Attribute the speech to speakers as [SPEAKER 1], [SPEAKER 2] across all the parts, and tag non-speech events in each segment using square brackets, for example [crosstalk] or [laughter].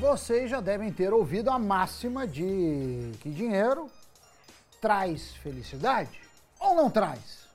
[SPEAKER 1] Vocês já devem ter ouvido a máxima de que dinheiro traz felicidade ou não traz?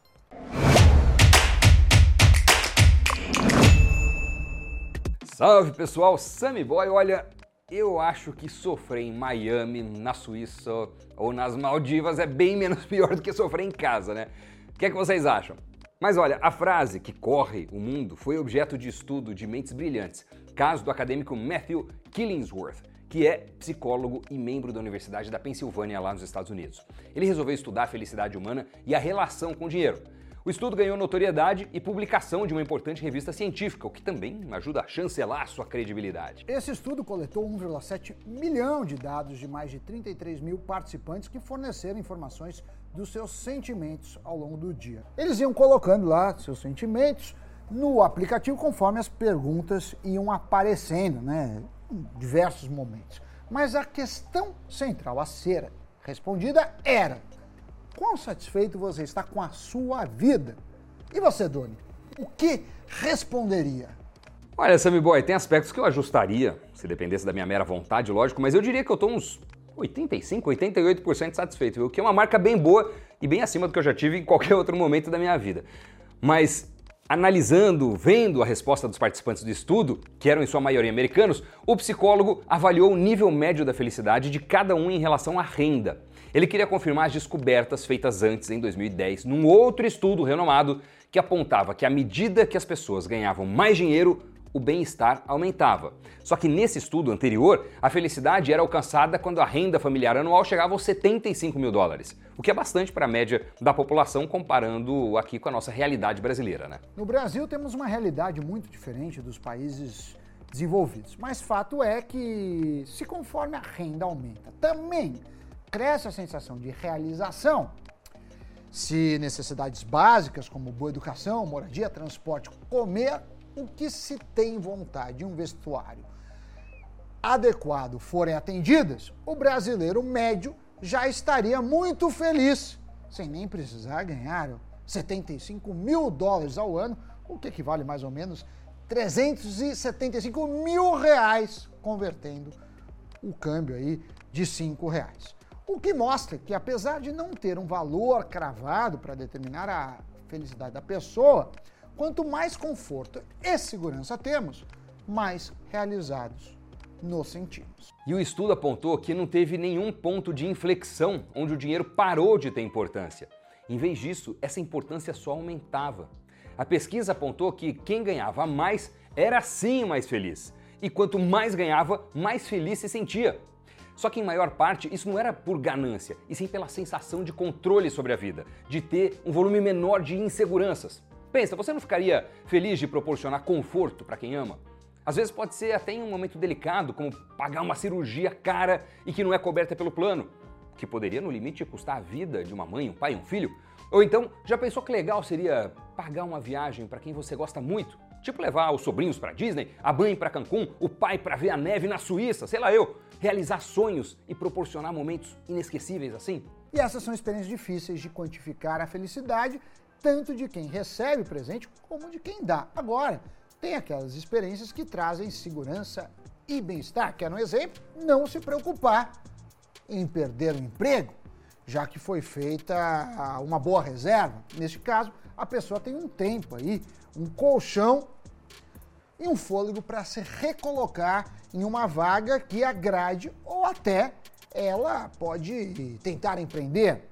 [SPEAKER 2] Salve pessoal, Sammy Boy. Olha, eu acho que sofrer em Miami, na Suíça ou nas Maldivas é bem menos [laughs] pior do que sofrer em casa, né? O que é que vocês acham? Mas olha, a frase que corre o mundo foi objeto de estudo de mentes brilhantes, caso do acadêmico Matthew Killingsworth, que é psicólogo e membro da Universidade da Pensilvânia lá nos Estados Unidos. Ele resolveu estudar a felicidade humana e a relação com o dinheiro. O estudo ganhou notoriedade e publicação de uma importante revista científica, o que também ajuda a chancelar sua credibilidade.
[SPEAKER 1] Esse estudo coletou 1,7 milhão de dados de mais de 33 mil participantes que forneceram informações dos seus sentimentos ao longo do dia. Eles iam colocando lá seus sentimentos no aplicativo conforme as perguntas iam aparecendo, né, em diversos momentos. Mas a questão central a ser respondida era: quão satisfeito você está com a sua vida? E você, Doni, o que responderia?
[SPEAKER 2] Olha, Sammy Boy, tem aspectos que eu ajustaria, se dependesse da minha mera vontade, lógico, mas eu diria que eu estou uns 85, 88% satisfeito, o que é uma marca bem boa e bem acima do que eu já tive em qualquer [laughs] outro momento da minha vida. Mas analisando, vendo a resposta dos participantes do estudo, que eram em sua maioria americanos, o psicólogo avaliou o nível médio da felicidade de cada um em relação à renda. Ele queria confirmar as descobertas feitas antes, em 2010, num outro estudo renomado que apontava que à medida que as pessoas ganhavam mais dinheiro, o bem-estar aumentava. Só que nesse estudo anterior, a felicidade era alcançada quando a renda familiar anual chegava aos 75 mil dólares, o que é bastante para a média da população comparando aqui com a nossa realidade brasileira, né?
[SPEAKER 1] No Brasil temos uma realidade muito diferente dos países desenvolvidos, mas fato é que se conforme a renda aumenta, também cresce a sensação de realização. Se necessidades básicas como boa educação, moradia, transporte, comer o que se tem vontade, um vestuário adequado forem atendidas, o brasileiro médio já estaria muito feliz, sem nem precisar ganhar 75 mil dólares ao ano, o que equivale mais ou menos 375 mil reais, convertendo o câmbio aí de 5 reais. O que mostra que, apesar de não ter um valor cravado para determinar a felicidade da pessoa, Quanto mais conforto e segurança temos, mais realizados nos sentimos.
[SPEAKER 2] E o estudo apontou que não teve nenhum ponto de inflexão onde o dinheiro parou de ter importância. Em vez disso, essa importância só aumentava. A pesquisa apontou que quem ganhava mais era sim mais feliz. E quanto mais ganhava, mais feliz se sentia. Só que em maior parte isso não era por ganância, e sim pela sensação de controle sobre a vida, de ter um volume menor de inseguranças. Pensa, você não ficaria feliz de proporcionar conforto para quem ama? Às vezes pode ser até em um momento delicado, como pagar uma cirurgia cara e que não é coberta pelo plano, que poderia no limite custar a vida de uma mãe, um pai, um filho. Ou então, já pensou que legal seria pagar uma viagem para quem você gosta muito? Tipo levar os sobrinhos para Disney, a mãe para Cancún, o pai para ver a neve na Suíça, sei lá eu, realizar sonhos e proporcionar momentos inesquecíveis assim?
[SPEAKER 1] E essas são experiências difíceis de quantificar a felicidade tanto de quem recebe o presente como de quem dá. Agora, tem aquelas experiências que trazem segurança e bem-estar. Quer um exemplo? Não se preocupar em perder o emprego, já que foi feita uma boa reserva. Neste caso, a pessoa tem um tempo aí, um colchão e um fôlego para se recolocar em uma vaga que agrade ou até ela pode tentar empreender.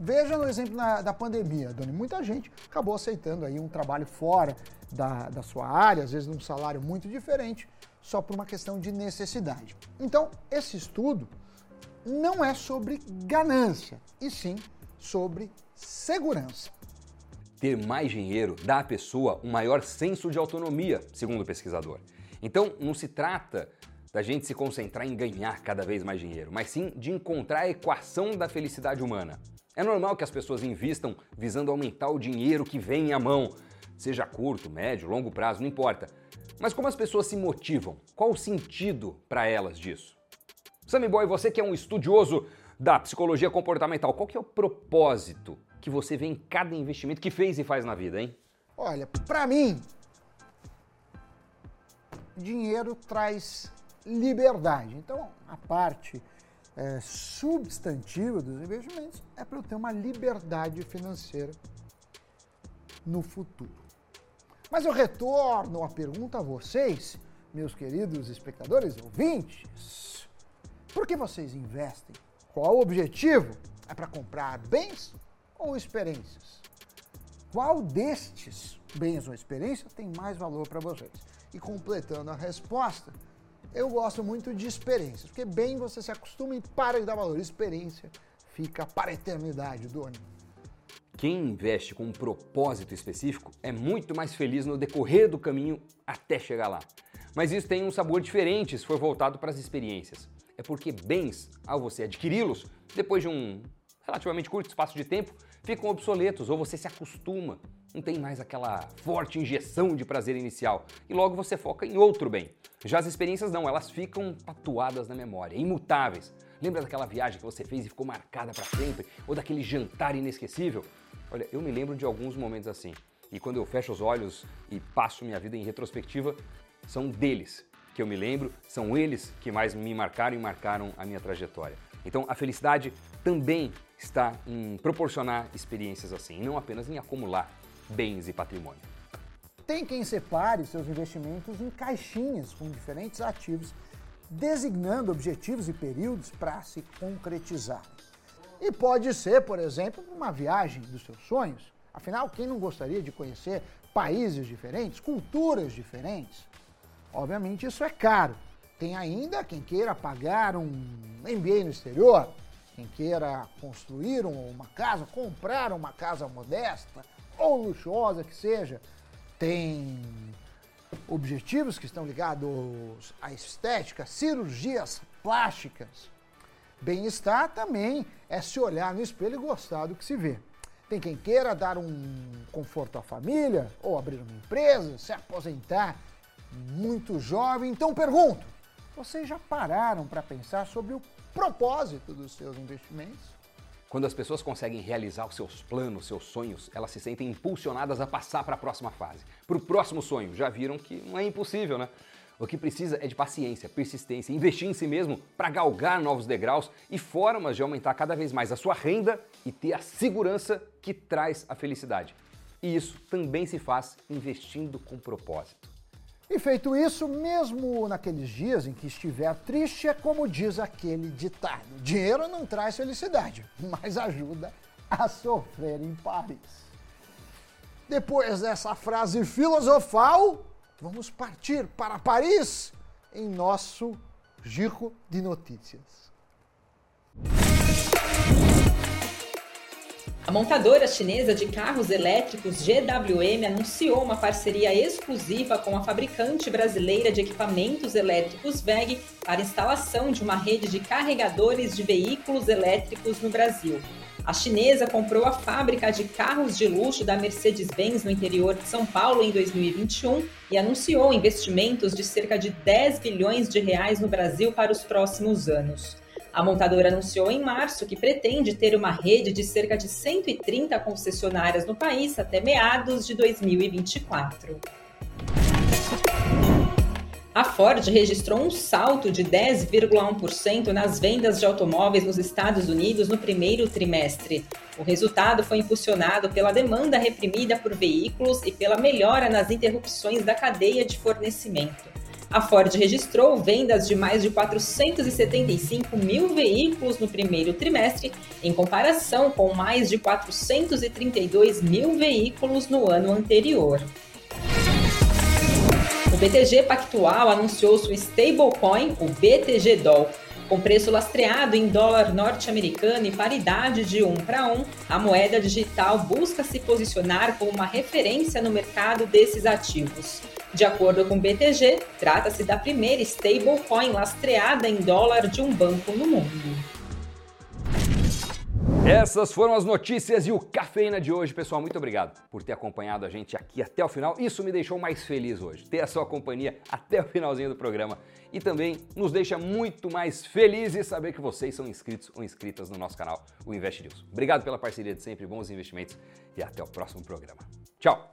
[SPEAKER 1] Veja no exemplo na, da pandemia, Doni. Muita gente acabou aceitando aí um trabalho fora da, da sua área, às vezes num salário muito diferente, só por uma questão de necessidade. Então, esse estudo não é sobre ganância, e sim sobre segurança.
[SPEAKER 2] Ter mais dinheiro dá à pessoa um maior senso de autonomia, segundo o pesquisador. Então, não se trata da gente se concentrar em ganhar cada vez mais dinheiro, mas sim de encontrar a equação da felicidade humana. É normal que as pessoas invistam visando aumentar o dinheiro que vem à mão, seja curto, médio, longo prazo, não importa. Mas como as pessoas se motivam? Qual o sentido para elas disso? Sammy Boy, você que é um estudioso da psicologia comportamental, qual que é o propósito que você vê em cada investimento que fez e faz na vida, hein?
[SPEAKER 1] Olha, para mim, dinheiro traz liberdade. Então, a parte é, substantiva dos investimentos é para eu ter uma liberdade financeira no futuro. Mas eu retorno a pergunta a vocês, meus queridos espectadores ouvintes. Por que vocês investem? Qual o objetivo? É para comprar bens ou experiências? Qual destes bens ou experiências tem mais valor para vocês? E completando a resposta, eu gosto muito de experiências, porque bem você se acostuma e para de dar valor. Experiência fica para a eternidade, Doni.
[SPEAKER 2] Quem investe com um propósito específico é muito mais feliz no decorrer do caminho até chegar lá. Mas isso tem um sabor diferente se for voltado para as experiências. É porque bens, ao você adquiri-los, depois de um relativamente curto espaço de tempo, ficam obsoletos ou você se acostuma. Não tem mais aquela forte injeção de prazer inicial e logo você foca em outro bem. Já as experiências não, elas ficam tatuadas na memória, imutáveis. Lembra daquela viagem que você fez e ficou marcada para sempre? Ou daquele jantar inesquecível? Olha, eu me lembro de alguns momentos assim. E quando eu fecho os olhos e passo minha vida em retrospectiva, são deles que eu me lembro, são eles que mais me marcaram e marcaram a minha trajetória. Então a felicidade também está em proporcionar experiências assim, não apenas em acumular bens e patrimônio.
[SPEAKER 1] Tem quem separe seus investimentos em caixinhas com diferentes ativos, designando objetivos e períodos para se concretizar. E pode ser, por exemplo, uma viagem dos seus sonhos. Afinal, quem não gostaria de conhecer países diferentes, culturas diferentes? Obviamente, isso é caro. Tem ainda quem queira pagar um MBA no exterior, quem queira construir uma casa, comprar uma casa modesta ou luxuosa que seja, tem objetivos que estão ligados à estética, cirurgias plásticas. Bem-estar também é se olhar no espelho e gostar do que se vê. Tem quem queira dar um conforto à família, ou abrir uma empresa, se aposentar muito jovem. Então pergunto: vocês já pararam para pensar sobre o propósito dos seus investimentos?
[SPEAKER 2] Quando as pessoas conseguem realizar os seus planos, seus sonhos, elas se sentem impulsionadas a passar para a próxima fase, para o próximo sonho. Já viram que não é impossível, né? O que precisa é de paciência, persistência, investir em si mesmo para galgar novos degraus e formas de aumentar cada vez mais a sua renda e ter a segurança que traz a felicidade. E isso também se faz investindo com propósito.
[SPEAKER 1] E feito isso, mesmo naqueles dias em que estiver triste, é como diz aquele ditado: dinheiro não traz felicidade, [laughs] mas ajuda a sofrer em Paris. Depois dessa frase filosofal, vamos partir para Paris em nosso giro de notícias.
[SPEAKER 3] A montadora chinesa de carros elétricos GWM anunciou uma parceria exclusiva com a fabricante brasileira de equipamentos elétricos VEG para instalação de uma rede de carregadores de veículos elétricos no Brasil. A chinesa comprou a fábrica de carros de luxo da Mercedes-Benz no interior de São Paulo em 2021 e anunciou investimentos de cerca de 10 bilhões de reais no Brasil para os próximos anos. A montadora anunciou em março que pretende ter uma rede de cerca de 130 concessionárias no país até meados de 2024. A Ford registrou um salto de 10,1% nas vendas de automóveis nos Estados Unidos no primeiro trimestre. O resultado foi impulsionado pela demanda reprimida por veículos e pela melhora nas interrupções da cadeia de fornecimento. A Ford registrou vendas de mais de 475 mil veículos no primeiro trimestre, em comparação com mais de 432 mil veículos no ano anterior. O BTG Pactual anunciou sua stablecoin, o BTG Doll. Com preço lastreado em dólar norte-americano e paridade de 1 para 1, a moeda digital busca se posicionar como uma referência no mercado desses ativos. De acordo com o BTG, trata-se da primeira stablecoin lastreada em dólar de um banco no mundo.
[SPEAKER 2] Essas foram as notícias e o Cafeína de hoje, pessoal. Muito obrigado por ter acompanhado a gente aqui até o final. Isso me deixou mais feliz hoje, ter a sua companhia até o finalzinho do programa. E também nos deixa muito mais felizes saber que vocês são inscritos ou inscritas no nosso canal, o Invest News. Obrigado pela parceria de sempre, bons investimentos e até o próximo programa. Tchau!